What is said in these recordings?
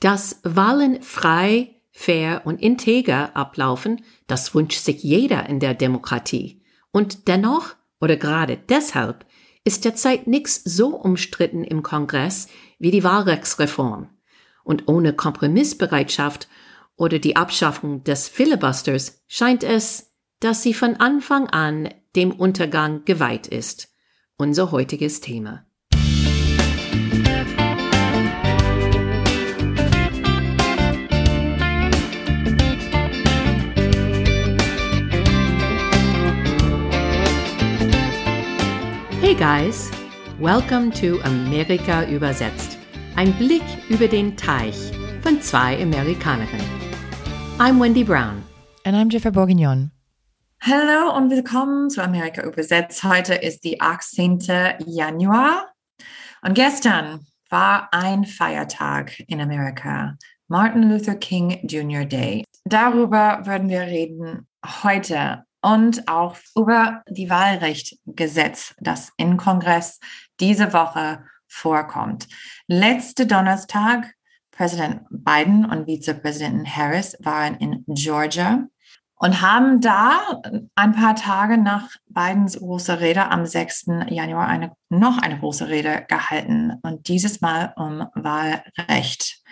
Dass Wahlen frei, fair und integer ablaufen, das wünscht sich jeder in der Demokratie. Und dennoch, oder gerade deshalb, ist derzeit nichts so umstritten im Kongress wie die Wahlrechtsreform. Und ohne Kompromissbereitschaft oder die Abschaffung des Filibusters scheint es, dass sie von Anfang an dem Untergang geweiht ist. Unser heutiges Thema. Hey guys, welcome to Amerika übersetzt. Ein Blick über den Teich von zwei Amerikanerinnen. I'm Wendy Brown. And I'm Jennifer Bourguignon. Hallo und willkommen zu Amerika übersetzt. Heute ist die 18. Januar und gestern war ein Feiertag in Amerika, Martin Luther King Jr. Day. Darüber würden wir reden heute und auch über die Wahlrechtgesetz, das im Kongress diese Woche vorkommt. Letzte Donnerstag, Präsident Biden und Vizepräsidentin Harris waren in Georgia und haben da ein paar Tage nach Bidens großer Rede am 6. Januar eine, noch eine große Rede gehalten und dieses Mal um Wahlrecht.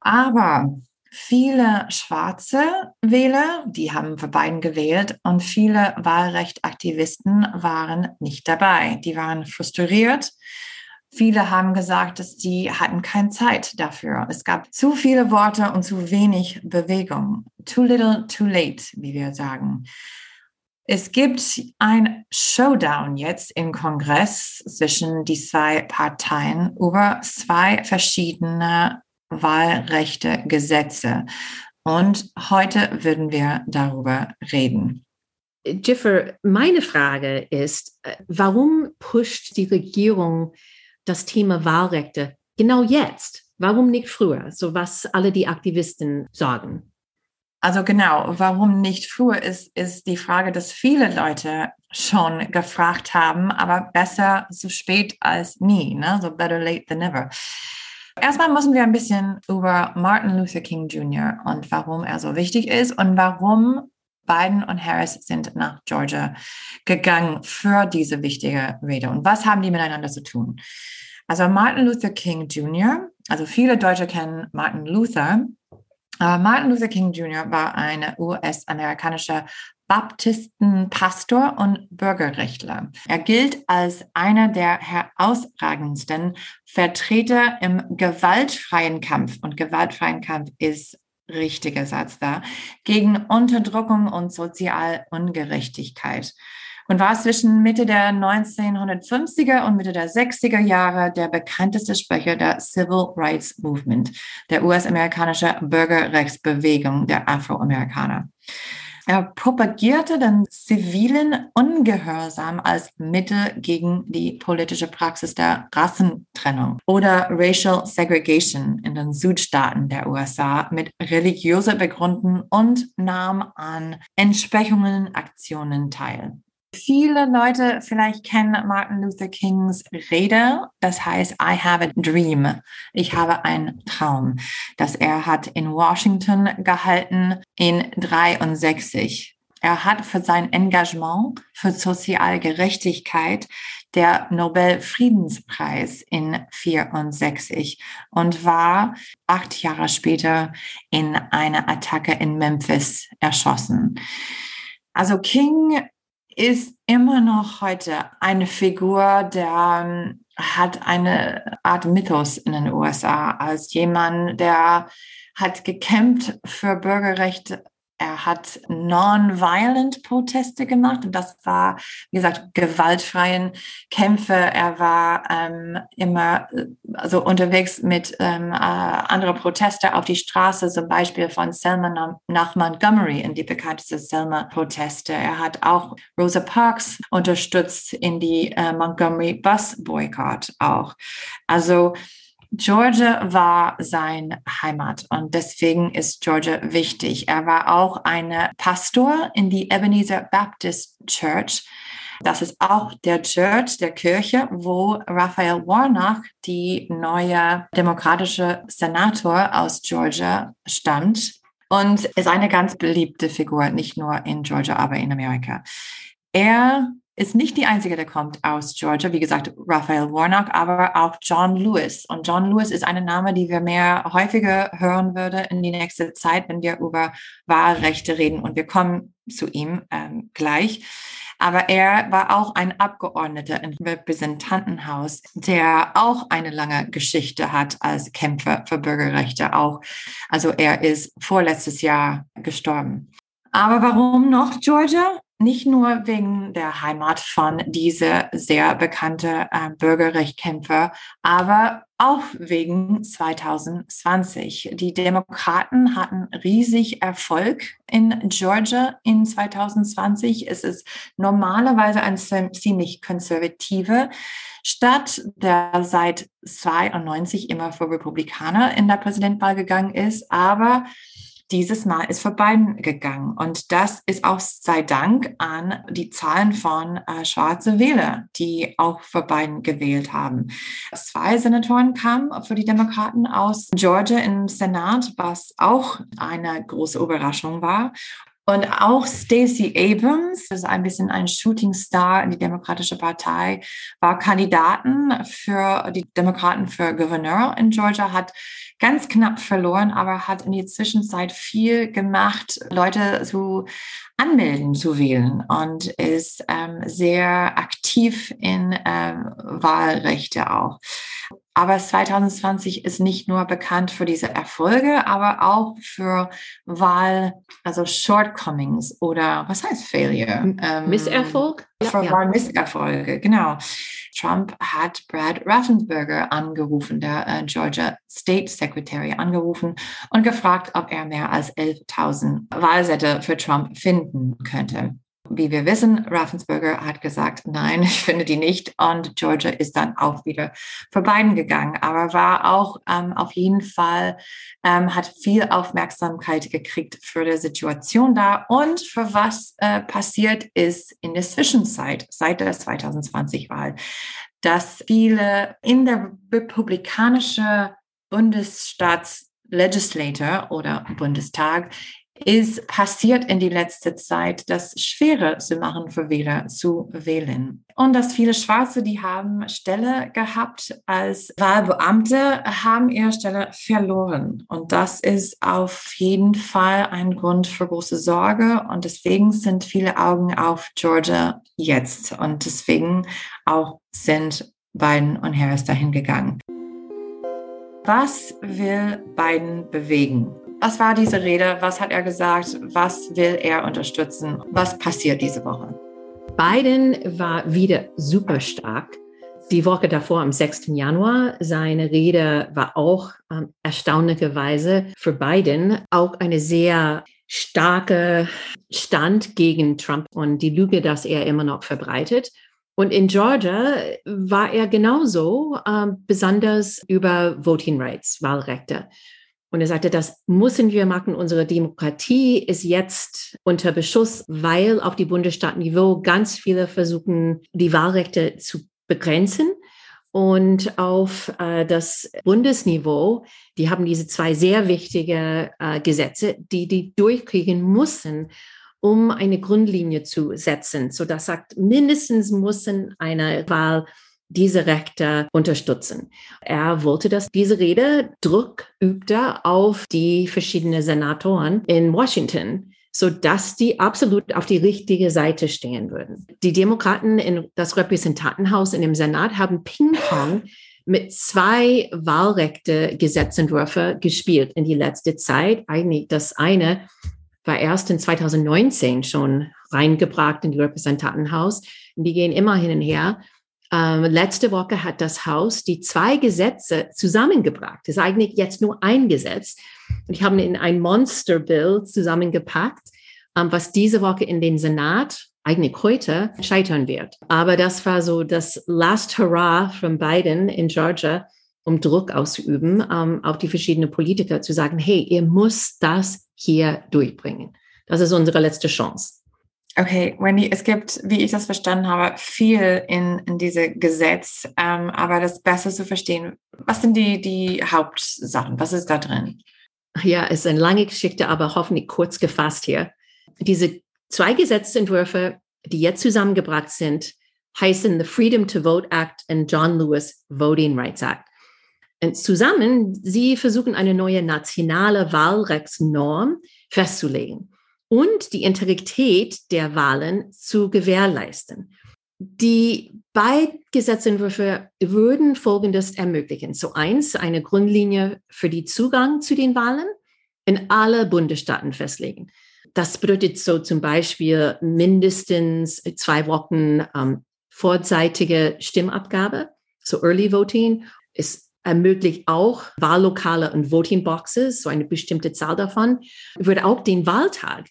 Aber viele schwarze Wähler, die haben für Biden gewählt und viele Wahlrechtaktivisten waren nicht dabei. Die waren frustriert. Viele haben gesagt, dass die hatten keine Zeit dafür. Es gab zu viele Worte und zu wenig Bewegung. Too little, too late, wie wir sagen. Es gibt ein Showdown jetzt im Kongress zwischen die zwei Parteien über zwei verschiedene Wahlrechte, Gesetze. Und heute würden wir darüber reden. Jiffer, meine Frage ist, äh, warum pusht die Regierung das Thema Wahlrechte genau jetzt? Warum nicht früher? So was alle die Aktivisten sagen. Also genau, warum nicht früher ist, ist die Frage, dass viele Leute schon gefragt haben, aber besser so spät als nie, ne? so better late than never. Erstmal müssen wir ein bisschen über Martin Luther King Jr. und warum er so wichtig ist und warum Biden und Harris sind nach Georgia gegangen für diese wichtige Rede. Und was haben die miteinander zu tun? Also Martin Luther King Jr., also viele Deutsche kennen Martin Luther. Uh, Martin Luther King Jr. war ein US-amerikanischer Baptistenpastor und Bürgerrechtler. Er gilt als einer der herausragendsten Vertreter im gewaltfreien Kampf. Und gewaltfreien Kampf ist richtiger Satz da, gegen Unterdrückung und Sozialungerechtigkeit und war zwischen Mitte der 1950er und Mitte der 60er Jahre der bekannteste Sprecher der Civil Rights Movement, der US-amerikanischen Bürgerrechtsbewegung der Afroamerikaner. Er propagierte den zivilen Ungehorsam als Mittel gegen die politische Praxis der Rassentrennung oder Racial Segregation in den Südstaaten der USA mit religiöser Begründung und nahm an Entsprechungen Aktionen teil. Viele Leute vielleicht kennen Martin Luther Kings Rede, das heißt I have a dream. Ich habe einen Traum, das er hat in Washington gehalten in 63. Er hat für sein Engagement für Sozialgerechtigkeit der Nobel-Friedenspreis in 64 und war acht Jahre später in einer Attacke in Memphis erschossen. Also King ist immer noch heute eine Figur, der ähm, hat eine Art Mythos in den USA als jemand, der hat gekämpft für Bürgerrechte er hat non-violent Proteste gemacht und das war, wie gesagt, gewaltfreien Kämpfe. Er war ähm, immer also unterwegs mit ähm, äh, andere Proteste auf die Straße, zum Beispiel von Selma nach Montgomery in die bekannteste Selma-Proteste. Er hat auch Rosa Parks unterstützt in die äh, Montgomery Bus Boycott auch. Also Georgia war sein Heimat und deswegen ist Georgia wichtig. Er war auch ein Pastor in die Ebenezer Baptist Church. Das ist auch der Church, der Kirche, wo Raphael Warnock, die neue demokratische Senator aus Georgia, stammt und ist eine ganz beliebte Figur, nicht nur in Georgia, aber in Amerika. Er ist nicht die einzige, der kommt aus Georgia. Wie gesagt, Raphael Warnock, aber auch John Lewis. Und John Lewis ist ein Name, die wir mehr häufiger hören würde in die nächste Zeit, wenn wir über Wahlrechte reden. Und wir kommen zu ihm ähm, gleich. Aber er war auch ein Abgeordneter im Repräsentantenhaus, der auch eine lange Geschichte hat als Kämpfer für Bürgerrechte auch. Also er ist vorletztes Jahr gestorben. Aber warum noch Georgia? Nicht nur wegen der Heimat von dieser sehr bekannte äh, Bürgerrechtskämpfer, aber auch wegen 2020. Die Demokraten hatten riesig Erfolg in Georgia in 2020. Es ist normalerweise ein ziemlich konservative Stadt, der seit 92 immer für Republikaner in der Präsidentwahl gegangen ist, aber dieses Mal ist vor Biden gegangen. Und das ist auch sei Dank an die Zahlen von äh, schwarze Wähler, die auch für Biden gewählt haben. Zwei Senatoren kamen für die Demokraten aus Georgia im Senat, was auch eine große Überraschung war. Und auch Stacey Abrams, das ist ein bisschen ein Shooting Star in die Demokratische Partei, war Kandidaten für die Demokraten für Gouverneur in Georgia, hat ganz knapp verloren, aber hat in die Zwischenzeit viel gemacht, Leute zu anmelden zu wählen und ist ähm, sehr aktiv in ähm, Wahlrechte auch. Aber 2020 ist nicht nur bekannt für diese Erfolge, aber auch für Wahl, also Shortcomings oder was heißt Failure? Ähm, Misserfolg? Für ja. Wahlmisserfolge, genau. Trump hat Brad Raffensperger angerufen, der äh, Georgia State Secretary angerufen und gefragt, ob er mehr als 11.000 Wahlsätze für Trump finden könnte. Wie wir wissen, Raffensperger hat gesagt, nein, ich finde die nicht. Und Georgia ist dann auch wieder vor Biden gegangen, aber war auch ähm, auf jeden Fall, ähm, hat viel Aufmerksamkeit gekriegt für die Situation da und für was äh, passiert ist in der Zwischenzeit seit der 2020-Wahl, dass viele in der republikanischen Bundesstaatslegislator oder Bundestag ist passiert in die letzte Zeit, das schwerer zu machen für Wähler zu wählen. Und dass viele Schwarze, die haben Stelle gehabt als Wahlbeamte, haben ihre Stelle verloren. Und das ist auf jeden Fall ein Grund für große Sorge. Und deswegen sind viele Augen auf Georgia jetzt. Und deswegen auch sind Biden und Harris dahin gegangen. Was will Biden bewegen? Was war diese Rede? Was hat er gesagt? Was will er unterstützen? Was passiert diese Woche? Biden war wieder super stark. Die Woche davor, am 6. Januar, seine Rede war auch ähm, erstaunlicherweise für Biden auch eine sehr starke Stand gegen Trump und die Lüge, dass er immer noch verbreitet. Und in Georgia war er genauso, äh, besonders über Voting Rights, Wahlrechte. Und er sagte, das müssen wir machen. Unsere Demokratie ist jetzt unter Beschuss, weil auf die Bundesstaatniveau ganz viele versuchen, die Wahlrechte zu begrenzen. Und auf äh, das Bundesniveau, die haben diese zwei sehr wichtige äh, Gesetze, die die durchkriegen müssen, um eine Grundlinie zu setzen. So das sagt, mindestens müssen eine Wahl diese Rechte unterstützen. Er wollte, dass diese Rede Druck übte auf die verschiedenen Senatoren in Washington, so dass die absolut auf die richtige Seite stehen würden. Die Demokraten in das Repräsentantenhaus in dem Senat haben Ping-Pong mit zwei Wahlrechte-Gesetzentwürfe gespielt in die letzte Zeit. Eigentlich das eine war erst in 2019 schon reingebracht in die Repräsentantenhaus. Die gehen immer hin und her. Ähm, letzte Woche hat das Haus die zwei Gesetze zusammengebracht. Das ist eigentlich jetzt nur ein Gesetz. Und ich habe in ein Monster Bill zusammengepackt, ähm, was diese Woche in den Senat eigentlich heute scheitern wird. Aber das war so das Last Hurrah von Biden in Georgia, um Druck auszuüben ähm, auf die verschiedenen Politiker zu sagen, hey, ihr müsst das hier durchbringen. Das ist unsere letzte Chance. Okay, Wendy, es gibt, wie ich das verstanden habe, viel in, in diesem Gesetz, ähm, aber das besser zu verstehen. Was sind die, die Hauptsachen? Was ist da drin? Ja, es ist eine lange Geschichte, aber hoffentlich kurz gefasst hier. Diese zwei Gesetzentwürfe, die jetzt zusammengebracht sind, heißen the Freedom to Vote Act und John Lewis Voting Rights Act. Und zusammen, sie versuchen eine neue nationale Wahlrechtsnorm festzulegen und die Integrität der Wahlen zu gewährleisten. Die beiden Gesetzentwürfe würden Folgendes ermöglichen. So eins, eine Grundlinie für den Zugang zu den Wahlen in alle Bundesstaaten festlegen. Das bedeutet so zum Beispiel mindestens zwei Wochen ähm, vorzeitige Stimmabgabe, so Early Voting. Es ermöglicht auch Wahllokale und Voting Boxes, so eine bestimmte Zahl davon. Würde auch den Wahltag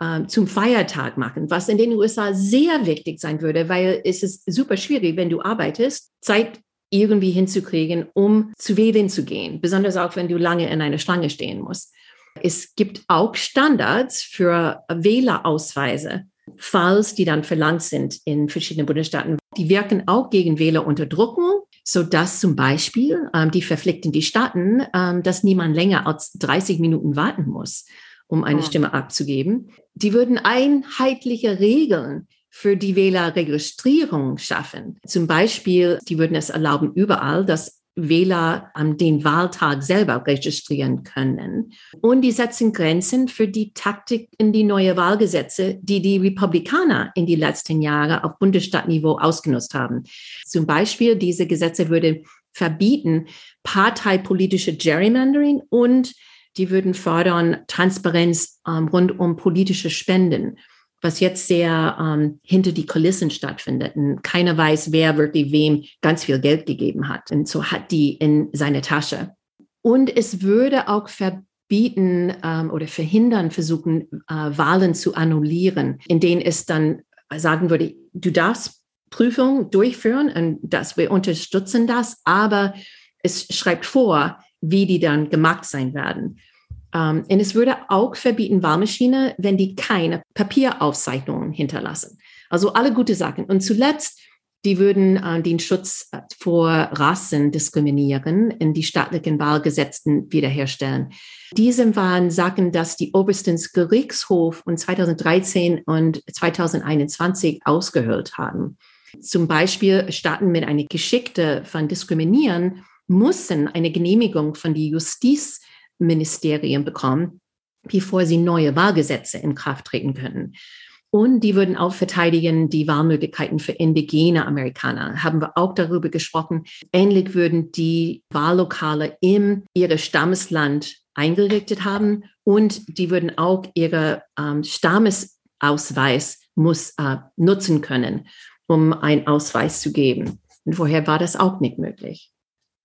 ähm, zum Feiertag machen, was in den USA sehr wichtig sein würde, weil es ist super schwierig, wenn du arbeitest, Zeit irgendwie hinzukriegen, um zu wählen zu gehen, besonders auch wenn du lange in einer Schlange stehen musst. Es gibt auch Standards für Wählerausweise, falls die dann verlangt sind in verschiedenen Bundesstaaten. Die wirken auch gegen Wählerunterdrückung, sodass zum Beispiel ähm, die verpflichten die Staaten, ähm, dass niemand länger als 30 Minuten warten muss um eine ja. Stimme abzugeben. Die würden einheitliche Regeln für die Wählerregistrierung schaffen. Zum Beispiel, die würden es erlauben, überall, dass Wähler an den Wahltag selber registrieren können. Und die setzen Grenzen für die Taktik in die neue Wahlgesetze, die die Republikaner in die letzten Jahre auf Bundesstaatniveau ausgenutzt haben. Zum Beispiel, diese Gesetze würde verbieten parteipolitische Gerrymandering und die würden fördern Transparenz ähm, rund um politische Spenden, was jetzt sehr ähm, hinter die Kulissen stattfindet. Und keiner weiß, wer wirklich wem ganz viel Geld gegeben hat. Und so hat die in seine Tasche. Und es würde auch verbieten ähm, oder verhindern, versuchen, äh, Wahlen zu annullieren, in denen es dann sagen würde, du darfst Prüfungen durchführen und dass wir unterstützen das, aber es schreibt vor, wie die dann gemacht sein werden. Um, und es würde auch verbieten Wahlmaschine, wenn die keine Papieraufzeichnungen hinterlassen. Also alle gute Sachen. Und zuletzt, die würden uh, den Schutz äh, vor Rassen diskriminieren in die staatlichen Wahlgesetzen wiederherstellen. Diese waren Sachen, dass die obersten Gerichtshof und 2013 und 2021 ausgehöhlt haben. Zum Beispiel Staaten mit einer Geschichte von Diskriminieren mussten eine Genehmigung von der Justizministerium bekommen, bevor sie neue Wahlgesetze in Kraft treten können. Und die würden auch verteidigen die Wahlmöglichkeiten für indigene Amerikaner. Haben wir auch darüber gesprochen. Ähnlich würden die Wahllokale in ihre Stammesland eingerichtet haben und die würden auch ihre ähm, Stammesausweis muss, äh, nutzen können, um einen Ausweis zu geben. Und vorher war das auch nicht möglich.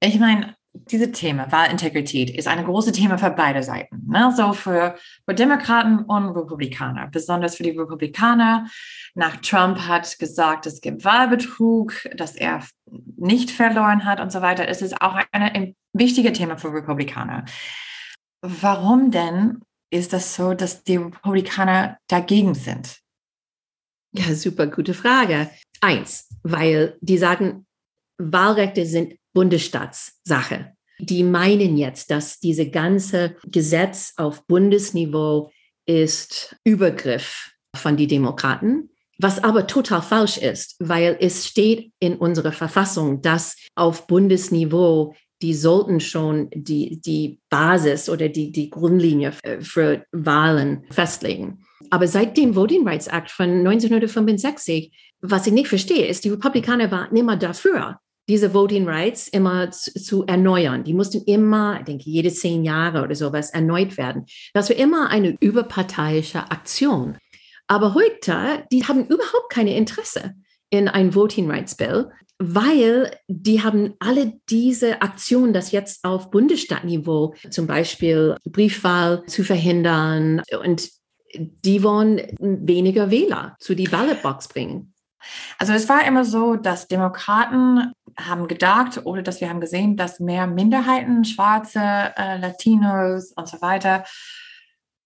Ich meine, diese Thema Wahlintegrität ist ein großes Thema für beide Seiten. Ne? So für, für Demokraten und Republikaner. Besonders für die Republikaner. Nach Trump hat gesagt, es gibt Wahlbetrug, dass er nicht verloren hat und so weiter. Es ist auch ein wichtiges Thema für Republikaner. Warum denn ist das so, dass die Republikaner dagegen sind? Ja, super gute Frage. Eins, weil die sagen, Wahlrechte sind Bundesstaatssache. Die meinen jetzt, dass diese ganze Gesetz auf Bundesniveau ist Übergriff von den Demokraten, was aber total falsch ist, weil es steht in unserer Verfassung, dass auf Bundesniveau die sollten schon die, die Basis oder die, die Grundlinie für Wahlen festlegen. Aber seit dem Voting Rights Act von 1965, was ich nicht verstehe, ist, die Republikaner waren immer dafür, diese Voting Rights immer zu, zu, erneuern. Die mussten immer, ich denke, jede zehn Jahre oder sowas erneuert werden. Das war immer eine überparteiische Aktion. Aber heute, die haben überhaupt keine Interesse in ein Voting Rights Bill, weil die haben alle diese Aktionen, das jetzt auf Bundesstaatniveau, zum Beispiel Briefwahl zu verhindern und die wollen weniger Wähler zu die Ballotbox bringen. Also es war immer so, dass Demokraten haben gedacht oder dass wir haben gesehen, dass mehr Minderheiten, Schwarze, äh, Latinos und so weiter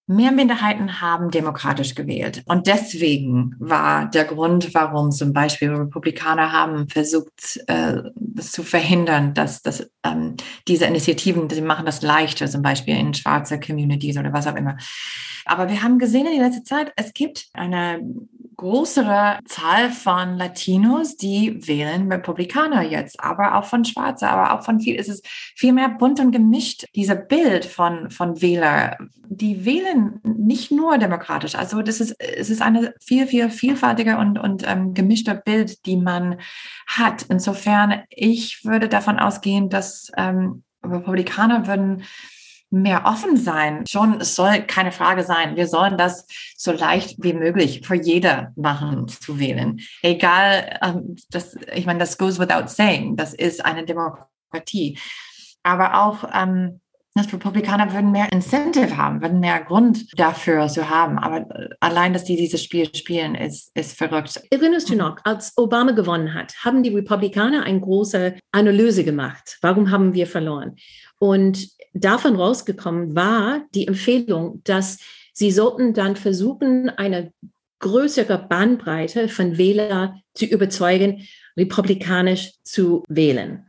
Mehr Minderheiten haben demokratisch gewählt. Und deswegen war der Grund, warum zum Beispiel Republikaner haben versucht, äh, das zu verhindern, dass, dass ähm, diese Initiativen, die machen das leichter, zum Beispiel in schwarze Communities oder was auch immer. Aber wir haben gesehen in der letzten Zeit, es gibt eine größere Zahl von Latinos, die wählen Republikaner jetzt, aber auch von Schwarze, aber auch von viel, es ist viel mehr bunt und gemischt, dieser Bild von, von Wähler, die wählen nicht nur demokratisch, also das ist, es ist eine viel, viel vielfältiger und, und ähm, gemischter Bild, die man hat. Insofern, ich würde davon ausgehen, dass ähm, Republikaner würden mehr offen sein. Schon, es soll keine Frage sein. Wir sollen das so leicht wie möglich für jeder machen zu wählen. Egal, ähm, das, ich meine, das goes without saying. Das ist eine Demokratie. Aber auch, ähm, dass Republikaner würden mehr Incentive haben, würden mehr Grund dafür zu haben. Aber allein, dass die dieses Spiel spielen, ist, ist verrückt. Erinnerst du noch, als Obama gewonnen hat, haben die Republikaner eine große Analyse gemacht. Warum haben wir verloren? Und davon rausgekommen war die Empfehlung, dass sie sollten dann versuchen, eine größere Bandbreite von Wählern zu überzeugen, republikanisch zu wählen.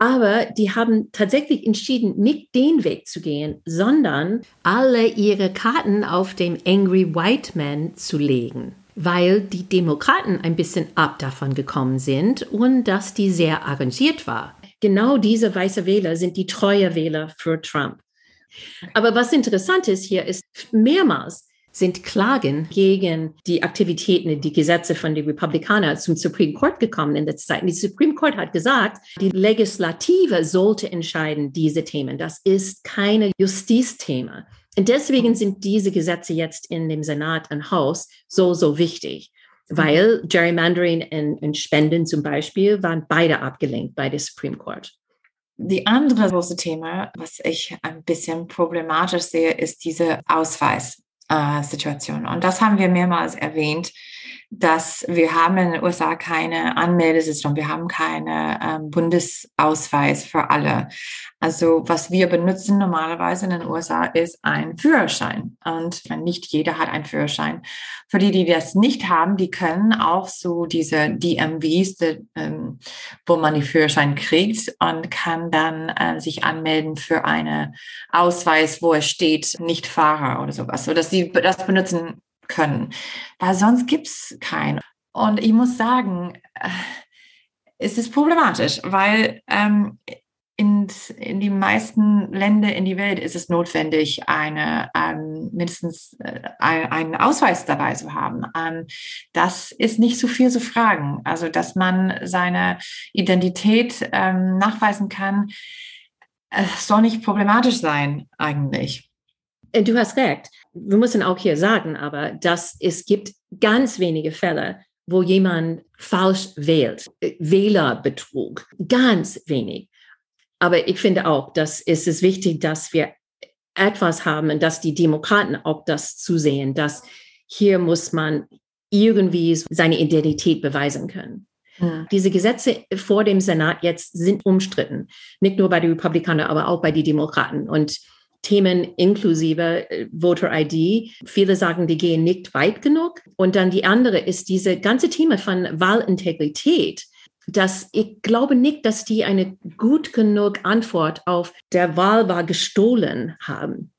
Aber die haben tatsächlich entschieden, nicht den Weg zu gehen, sondern alle ihre Karten auf dem Angry White Man zu legen, weil die Demokraten ein bisschen ab davon gekommen sind und dass die sehr arrangiert war genau diese weiße Wähler sind die treue Wähler für Trump. Aber was interessant ist hier, ist mehrmals sind Klagen gegen die Aktivitäten, die Gesetze von den Republikanern zum Supreme Court gekommen in der Zeit. Und die Supreme Court hat gesagt, die Legislative sollte entscheiden diese Themen. Das ist keine Justizthema. Und deswegen sind diese Gesetze jetzt in dem Senat und Haus so, so wichtig weil Gerrymandering und, Spenden zum Beispiel waren beide abgelenkt bei der Supreme Court. Die andere große Thema, was ich ein bisschen problematisch sehe, ist diese Ausweissituation. Und das haben wir mehrmals erwähnt dass wir haben in den USA keine Anmeldesystem, wir haben keine ähm, Bundesausweis für alle. Also was wir benutzen normalerweise in den USA ist ein Führerschein. Und nicht jeder hat einen Führerschein. Für die, die das nicht haben, die können auch so diese DMVs, die, ähm, wo man die Führerschein kriegt und kann dann äh, sich anmelden für einen Ausweis, wo es steht, nicht Fahrer oder sowas, so dass sie das benutzen können, weil sonst gibt es keinen. Und ich muss sagen, äh, es ist problematisch, weil ähm, in, in die meisten Länder in die Welt ist es notwendig, eine ähm, mindestens äh, einen Ausweis dabei zu haben. Ähm, das ist nicht so viel zu fragen. Also, dass man seine Identität ähm, nachweisen kann, äh, soll nicht problematisch sein eigentlich. Äh, du hast recht wir müssen auch hier sagen, aber dass es gibt ganz wenige Fälle, wo jemand falsch wählt, Wählerbetrug, ganz wenig. Aber ich finde auch, dass es ist wichtig, dass wir etwas haben und dass die Demokraten auch das zusehen, dass hier muss man irgendwie seine Identität beweisen können. Ja. Diese Gesetze vor dem Senat jetzt sind umstritten, nicht nur bei den Republikanern, aber auch bei den Demokraten. Und Themen inklusive äh, Voter ID. Viele sagen, die gehen nicht weit genug. Und dann die andere ist diese ganze Thema von Wahlintegrität. Dass ich glaube nicht, dass die eine gut genug Antwort auf der Wahl war gestohlen haben.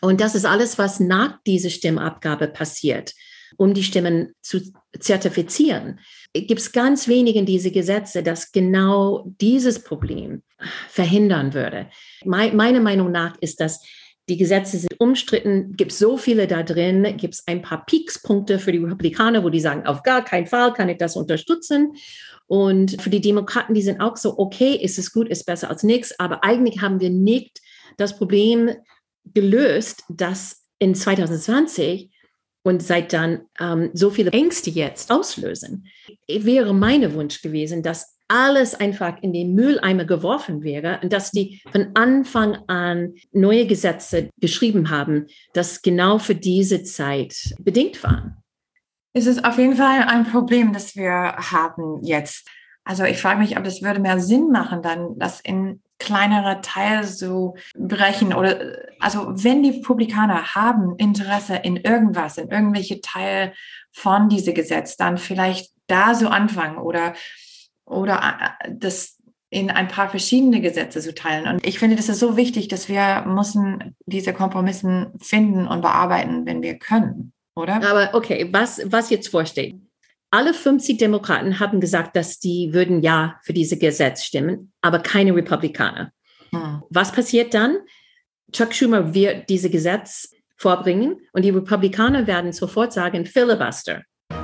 Und das ist alles, was nach dieser Stimmabgabe passiert, um die Stimmen zu zertifizieren. Gibt es ganz wenige in diese Gesetze, das genau dieses Problem verhindern würde. meine Meinung nach ist, dass die Gesetze sind umstritten, gibt so viele da drin, gibt es ein paar Peakspunkte für die Republikaner, wo die sagen, auf gar keinen Fall kann ich das unterstützen. Und für die Demokraten, die sind auch so, okay, ist es gut, ist besser als nichts, aber eigentlich haben wir nicht das Problem gelöst, dass in 2020 und seit dann ähm, so viele Ängste jetzt auslösen. Wäre mein Wunsch gewesen, dass alles einfach in den Mülleimer geworfen wäre und dass die von Anfang an neue Gesetze geschrieben haben, das genau für diese Zeit bedingt waren. Es ist auf jeden Fall ein Problem, das wir haben jetzt. Also ich frage mich, ob es würde mehr Sinn machen, dann das in kleinere Teile zu brechen oder also wenn die Republikaner haben Interesse in irgendwas, in irgendwelche Teile von diesem Gesetz, dann vielleicht da so anfangen oder oder äh, das in ein paar verschiedene Gesetze zu teilen. Und ich finde, das ist so wichtig, dass wir müssen diese Kompromissen finden und bearbeiten, wenn wir können, oder? Aber okay, was, was jetzt vorsteht. Alle 50 Demokraten haben gesagt, dass die würden ja für diese Gesetz stimmen, aber keine Republikaner. Hm. Was passiert dann? Chuck Schumer wird diese Gesetz vorbringen und die Republikaner werden sofort sagen, Filibuster. Mhm.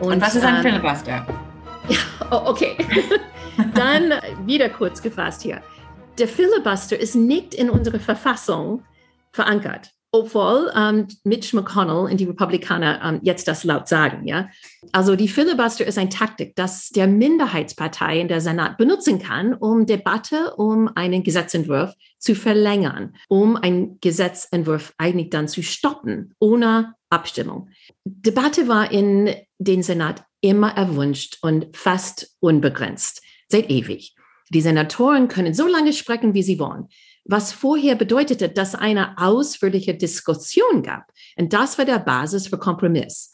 Und, und, was ist ein ähm, Filibuster? Ja, oh, okay. Dann wieder kurz gefasst hier. Der Filibuster ist nicht in unserer Verfassung verankert obwohl ähm, Mitch McConnell und die Republikaner ähm, jetzt das laut sagen. Ja? Also die Filibuster ist eine Taktik, dass der Minderheitspartei in der Senat benutzen kann, um Debatte um einen Gesetzentwurf zu verlängern, um einen Gesetzentwurf eigentlich dann zu stoppen, ohne Abstimmung. Debatte war in den Senat immer erwünscht und fast unbegrenzt, seit ewig. Die Senatoren können so lange sprechen, wie sie wollen was vorher bedeutete, dass eine ausführliche Diskussion gab. Und das war der Basis für Kompromiss.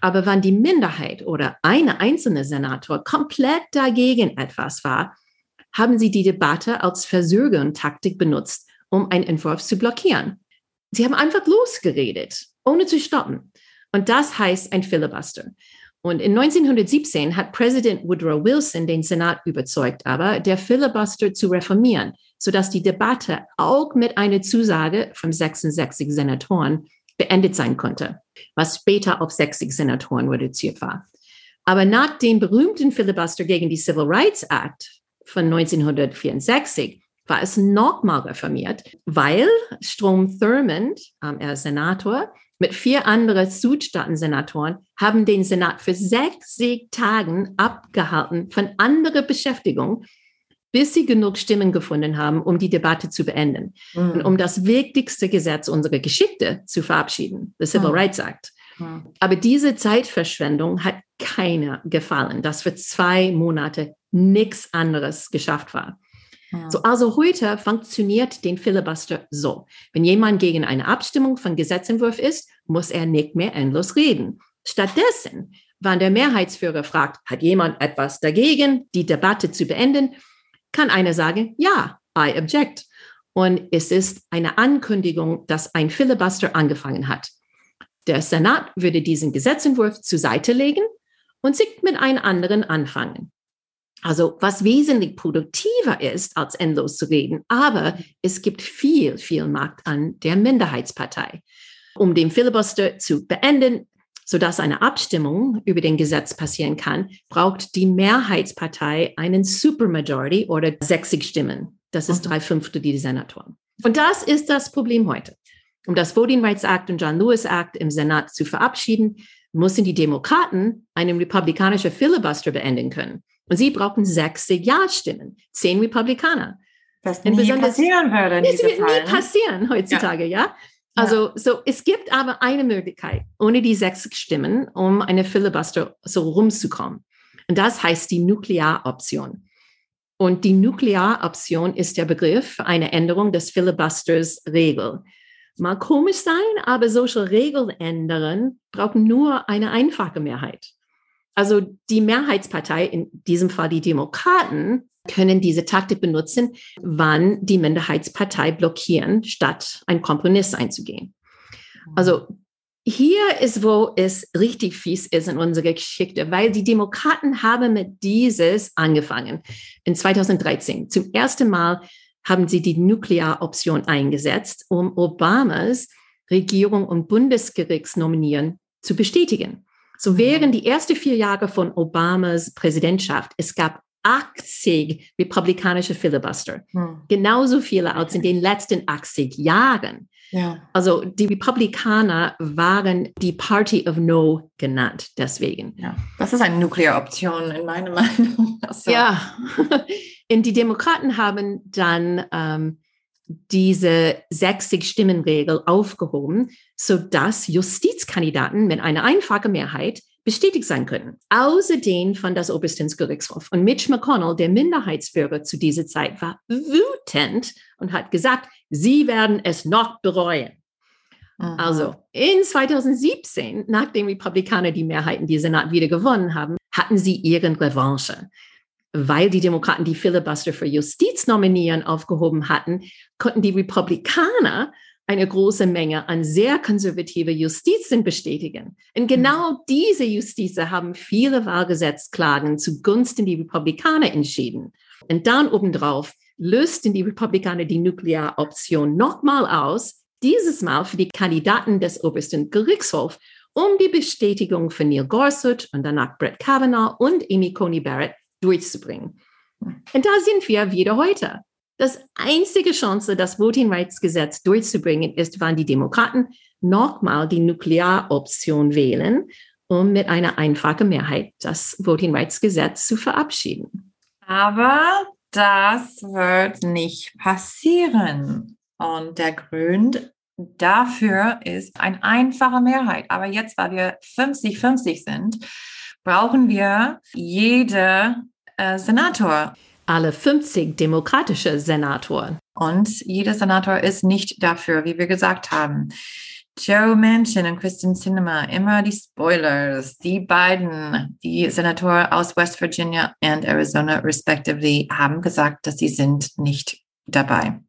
Aber wenn die Minderheit oder eine einzelne Senator komplett dagegen etwas war, haben sie die Debatte als Versögertaktik benutzt, um einen Entwurf zu blockieren. Sie haben einfach losgeredet, ohne zu stoppen. Und das heißt ein Filibuster. Und in 1917 hat Präsident Woodrow Wilson den Senat überzeugt, aber der Filibuster zu reformieren, sodass die Debatte auch mit einer Zusage von 66 Senatoren beendet sein konnte, was später auf 60 Senatoren reduziert war. Aber nach dem berühmten Filibuster gegen die Civil Rights Act von 1964 war es nochmal reformiert, weil Strom Thurmond, ähm, er Senator, mit vier anderen Südstaaten-Senatoren haben den Senat für 60 Tagen abgehalten von anderer Beschäftigung, bis sie genug Stimmen gefunden haben, um die Debatte zu beenden mhm. und um das wichtigste Gesetz unserer Geschichte zu verabschieden, the Civil mhm. Rights Act. Mhm. Aber diese Zeitverschwendung hat keiner gefallen, dass für zwei Monate nichts anderes geschafft war. So, also heute funktioniert den Filibuster so. Wenn jemand gegen eine Abstimmung von Gesetzentwurf ist, muss er nicht mehr endlos reden. Stattdessen, wenn der Mehrheitsführer fragt, hat jemand etwas dagegen, die Debatte zu beenden, kann einer sagen, ja, I object. Und es ist eine Ankündigung, dass ein Filibuster angefangen hat. Der Senat würde diesen Gesetzentwurf zur Seite legen und sich mit einem anderen anfangen. Also was wesentlich produktiver ist, als endlos zu reden. Aber es gibt viel, viel Macht an der Minderheitspartei. Um den Filibuster zu beenden, sodass eine Abstimmung über den Gesetz passieren kann, braucht die Mehrheitspartei einen Supermajority oder 60 Stimmen. Das ist drei Fünfte die Senatoren. Und das ist das Problem heute. Um das Voting Rights Act und John Lewis Act im Senat zu verabschieden, müssen die Demokraten einen republikanischen Filibuster beenden können. Und sie brauchen 60 Ja-Stimmen, zehn Republikaner. Was nie passieren würde in diesem Fall. Nie passieren heutzutage, ja. ja? Also, so, es gibt aber eine Möglichkeit, ohne die sechs Stimmen, um eine Filibuster so rumzukommen. Und das heißt die Nuklearoption. Und die Nuklearoption ist der Begriff für eine Änderung des Filibusters Regel. Mal komisch sein, aber solche Regeln ändern brauchen nur eine einfache Mehrheit. Also die Mehrheitspartei, in diesem Fall die Demokraten, können diese Taktik benutzen, wann die Minderheitspartei blockieren, statt einen Kompromiss einzugehen. Also hier ist, wo es richtig fies ist in unserer Geschichte, weil die Demokraten haben mit dieses angefangen. In 2013 zum ersten Mal haben sie die Nuklearoption eingesetzt, um Obamas Regierung und Bundesgerichtsnominieren zu bestätigen. So während die ersten vier Jahre von Obamas Präsidentschaft, es gab 80 republikanische Filibuster. Hm. Genauso viele als in den letzten 80 Jahren. Ja. Also die Republikaner waren die Party of No genannt, deswegen. Ja. Das ist eine Nuklearoption in meiner Meinung. Also. Ja, und die Demokraten haben dann ähm, diese 60-Stimmen-Regel aufgehoben, sodass Justizkandidaten mit einer einfachen Mehrheit bestätigt sein können. Außerdem fand das Oberstensgerichtshof und Mitch McConnell, der Minderheitsbürger zu dieser Zeit, war wütend und hat gesagt, sie werden es noch bereuen. Mhm. Also in 2017, nachdem Republikaner die Mehrheiten die Senat wieder gewonnen haben, hatten sie ihren Revanche. Weil die Demokraten die Filibuster für Justiz nominieren aufgehoben hatten, konnten die Republikaner eine große Menge an sehr konservative Justizen bestätigen. Und mhm. genau diese Justizen haben viele Wahlgesetzklagen zugunsten die Republikaner entschieden. Und dann obendrauf lösten die Republikaner die Nuklearoption nochmal aus, dieses Mal für die Kandidaten des obersten Gerichtshofs, um die Bestätigung von Neil Gorsuch und danach Brett Kavanaugh und Amy Coney Barrett durchzubringen. Und da sind wir wieder heute. Das einzige Chance, das Voting Rights Gesetz durchzubringen, ist, wann die Demokraten nochmal die Nuklearoption wählen, um mit einer einfachen Mehrheit das Voting Rights Gesetz zu verabschieden. Aber das wird nicht passieren. Und der Grund dafür ist eine einfache Mehrheit. Aber jetzt, weil wir 50-50 sind, brauchen wir jede äh, Senator. Alle 50 demokratische Senatoren. Und jeder Senator ist nicht dafür, wie wir gesagt haben. Joe Manchin und Kristen Sinema, immer die Spoilers. Die beiden, die Senatoren aus West Virginia und Arizona respectively, haben gesagt, dass sie sind nicht dabei.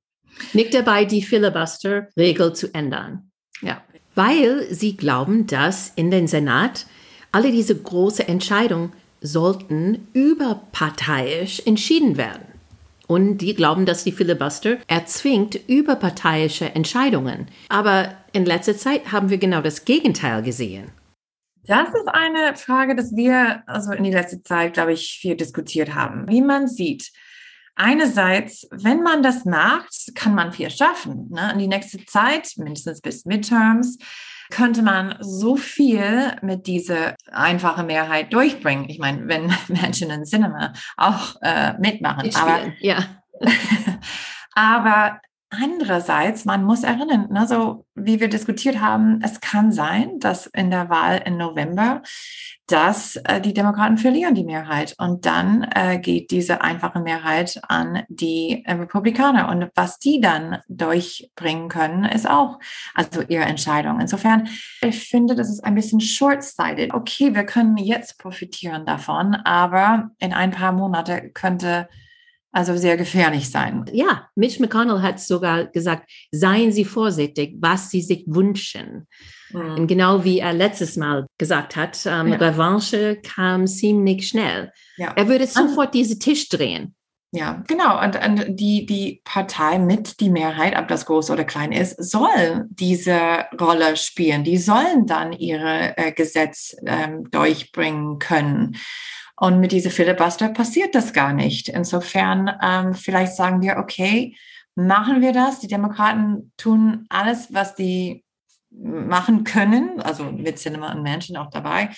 Nicht dabei, die Filibuster-Regel zu ändern. Ja. Weil sie glauben, dass in den Senat alle diese große Entscheidungen sollten überparteiisch entschieden werden. Und die glauben, dass die Filibuster erzwingt überparteiische Entscheidungen. Aber in letzter Zeit haben wir genau das Gegenteil gesehen. Das ist eine Frage, dass wir also in die letzte Zeit, glaube ich, viel diskutiert haben. Wie man sieht, einerseits, wenn man das macht, kann man viel schaffen. Ne? In die nächste Zeit, mindestens bis Midterms, könnte man so viel mit dieser einfachen Mehrheit durchbringen. Ich meine, wenn Menschen in Cinema auch äh, mitmachen. Aber, ja. aber Andererseits, man muss erinnern, ne, so wie wir diskutiert haben, es kann sein, dass in der Wahl im November, dass äh, die Demokraten verlieren die Mehrheit und dann äh, geht diese einfache Mehrheit an die äh, Republikaner und was die dann durchbringen können, ist auch also ihre Entscheidung. Insofern, ich finde, das ist ein bisschen short-sighted. Okay, wir können jetzt profitieren davon, aber in ein paar Monate könnte also sehr gefährlich sein. Ja, Mitch McConnell hat sogar gesagt, seien Sie vorsichtig, was Sie sich wünschen. Mhm. genau wie er letztes Mal gesagt hat, ähm, ja. Revanche kam ziemlich schnell. Ja. Er würde sofort diesen Tisch drehen. Ja, genau. Und, und, die, die Partei mit die Mehrheit, ob das groß oder klein ist, soll diese Rolle spielen. Die sollen dann ihre äh, Gesetz ähm, durchbringen können. Und mit dieser Filibuster passiert das gar nicht. Insofern, ähm, vielleicht sagen wir, okay, machen wir das. Die Demokraten tun alles, was die machen können, also mit Cinema und Menschen auch dabei,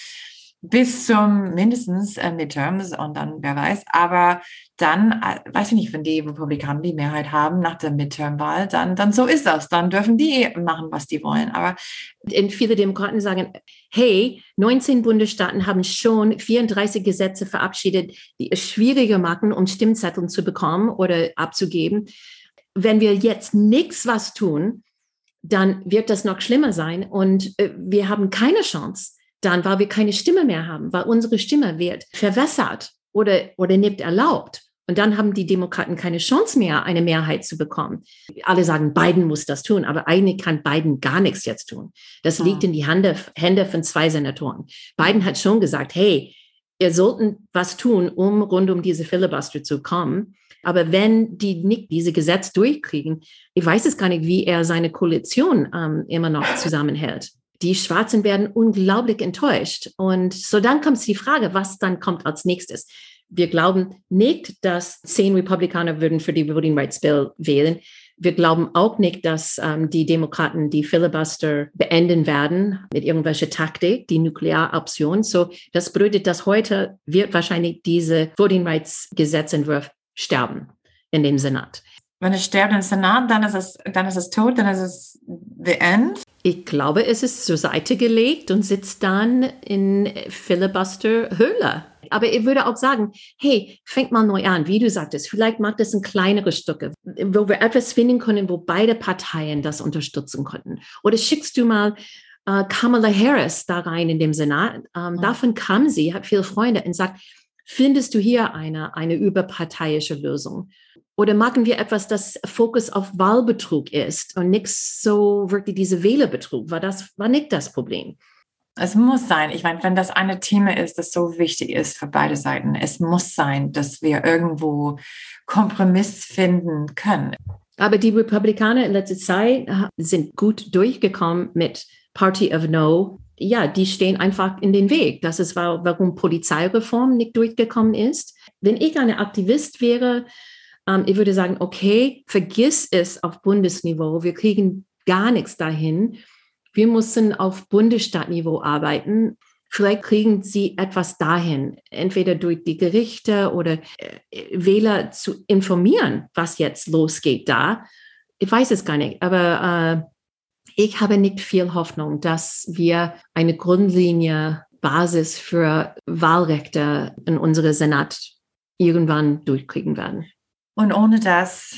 bis zum mindestens äh, Midterms und dann wer weiß. Aber dann, äh, weiß ich nicht, wenn die Republikaner die Mehrheit haben nach der Midterm-Wahl, dann, dann so ist das. Dann dürfen die machen, was die wollen. Aber und viele Demokraten sagen, hey, 19 Bundesstaaten haben schon 34 Gesetze verabschiedet, die es schwieriger machen, um Stimmzettel zu bekommen oder abzugeben. Wenn wir jetzt nichts was tun, dann wird das noch schlimmer sein und äh, wir haben keine Chance dann, weil wir keine Stimme mehr haben, weil unsere Stimme wird verwässert oder, oder nicht erlaubt. Und dann haben die Demokraten keine Chance mehr, eine Mehrheit zu bekommen. Alle sagen, Biden muss das tun, aber eigentlich kann Biden gar nichts jetzt tun. Das liegt in die Hände, Hände von zwei Senatoren. Biden hat schon gesagt, hey, ihr sollten was tun, um rund um diese Filibuster zu kommen. Aber wenn die nicht diese Gesetz durchkriegen, ich weiß es gar nicht, wie er seine Koalition ähm, immer noch zusammenhält die Schwarzen werden unglaublich enttäuscht. Und so dann kommt die Frage, was dann kommt als nächstes. Wir glauben nicht, dass zehn Republikaner würden für die Voting Rights Bill wählen. Wir glauben auch nicht, dass ähm, die Demokraten die Filibuster beenden werden mit irgendwelcher Taktik, die Nuklearoption. So, das bedeutet, dass heute wird wahrscheinlich diese Voting Rights Gesetzentwurf sterben in dem Senat. Wenn es stirbt im Senat, dann ist es, dann ist es tot, dann ist es the end. Ich glaube, es ist zur Seite gelegt und sitzt dann in Filibuster-Höhle. Aber ich würde auch sagen, hey, fängt mal neu an, wie du sagtest. Vielleicht macht es ein kleinere Stücke, wo wir etwas finden können, wo beide Parteien das unterstützen könnten. Oder schickst du mal äh, Kamala Harris da rein in dem Senat. Ähm, ja. Davon kam sie, hat viele Freunde und sagt, findest du hier eine, eine überparteiische Lösung? Oder machen wir etwas, das Fokus auf Wahlbetrug ist und nichts so wirklich diese Wählerbetrug? War das, war nicht das Problem? Es muss sein. Ich meine, wenn das eine Thema ist, das so wichtig ist für beide Seiten, es muss sein, dass wir irgendwo Kompromiss finden können. Aber die Republikaner in letzter Zeit sind gut durchgekommen mit Party of No. Ja, die stehen einfach in den Weg. Das ist, warum Polizeireform nicht durchgekommen ist. Wenn ich eine Aktivist wäre, ähm, ich würde sagen, okay, vergiss es auf Bundesniveau. Wir kriegen gar nichts dahin. Wir müssen auf Bundesstaatniveau arbeiten. Vielleicht kriegen sie etwas dahin, entweder durch die Gerichte oder äh, Wähler zu informieren, was jetzt losgeht da. Ich weiß es gar nicht, aber äh, ich habe nicht viel Hoffnung, dass wir eine Grundlinie Basis für Wahlrechte in unserem Senat irgendwann durchkriegen werden. Und ohne das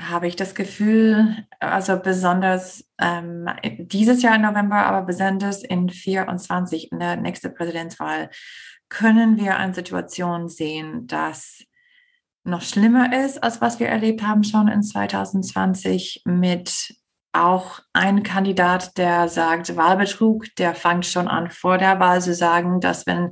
habe ich das Gefühl, also besonders ähm, dieses Jahr im November, aber besonders in 24, in der nächsten Präsidentswahl, können wir eine Situation sehen, dass noch schlimmer ist, als was wir erlebt haben schon in 2020 mit auch ein Kandidat, der sagt Wahlbetrug, der fängt schon an vor der Wahl zu sagen, dass wenn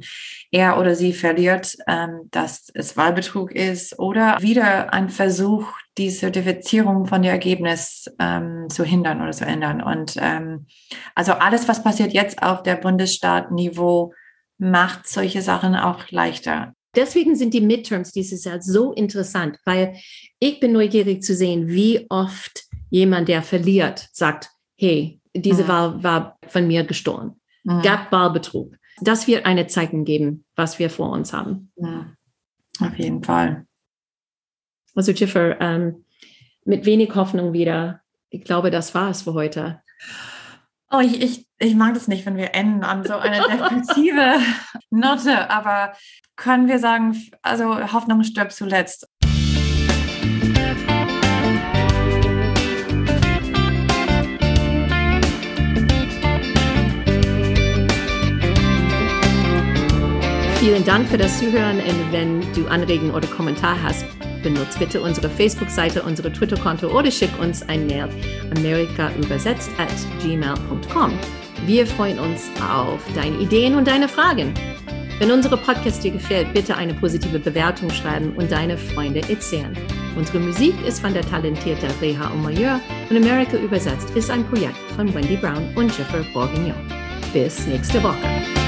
er oder sie verliert, ähm, dass es Wahlbetrug ist oder wieder ein Versuch, die Zertifizierung von dem Ergebnis ähm, zu hindern oder zu ändern. Und ähm, also alles, was passiert jetzt auf der Bundesstaatniveau, macht solche Sachen auch leichter. Deswegen sind die Midterms dieses Jahr so interessant, weil ich bin neugierig zu sehen, wie oft jemand, der verliert, sagt, hey, diese mhm. Wahl war von mir gestohlen. Mhm. Gab Wahlbetrug. Das wird eine Zeichen geben, was wir vor uns haben. Mhm. Auf jeden Fall. Also Jiffer, ähm, mit wenig Hoffnung wieder. Ich glaube, das war es für heute. Oh, ich, ich, ich mag das nicht, wenn wir enden an so eine defensive Note, aber können wir sagen, also Hoffnung stirbt zuletzt. Vielen Dank für das Zuhören und wenn du Anregungen oder Kommentar hast, benutzt bitte unsere Facebook-Seite, unsere Twitter-Konto oder schick uns ein Mail amerikaübersetzt at gmail.com. Wir freuen uns auf deine Ideen und deine Fragen. Wenn unsere Podcast dir gefällt, bitte eine positive Bewertung schreiben und deine Freunde erzählen. Unsere Musik ist von der talentierten Reha Omayeur und Amerika übersetzt ist ein Projekt von Wendy Brown und Jeffrey Bourguignon. Bis nächste Woche.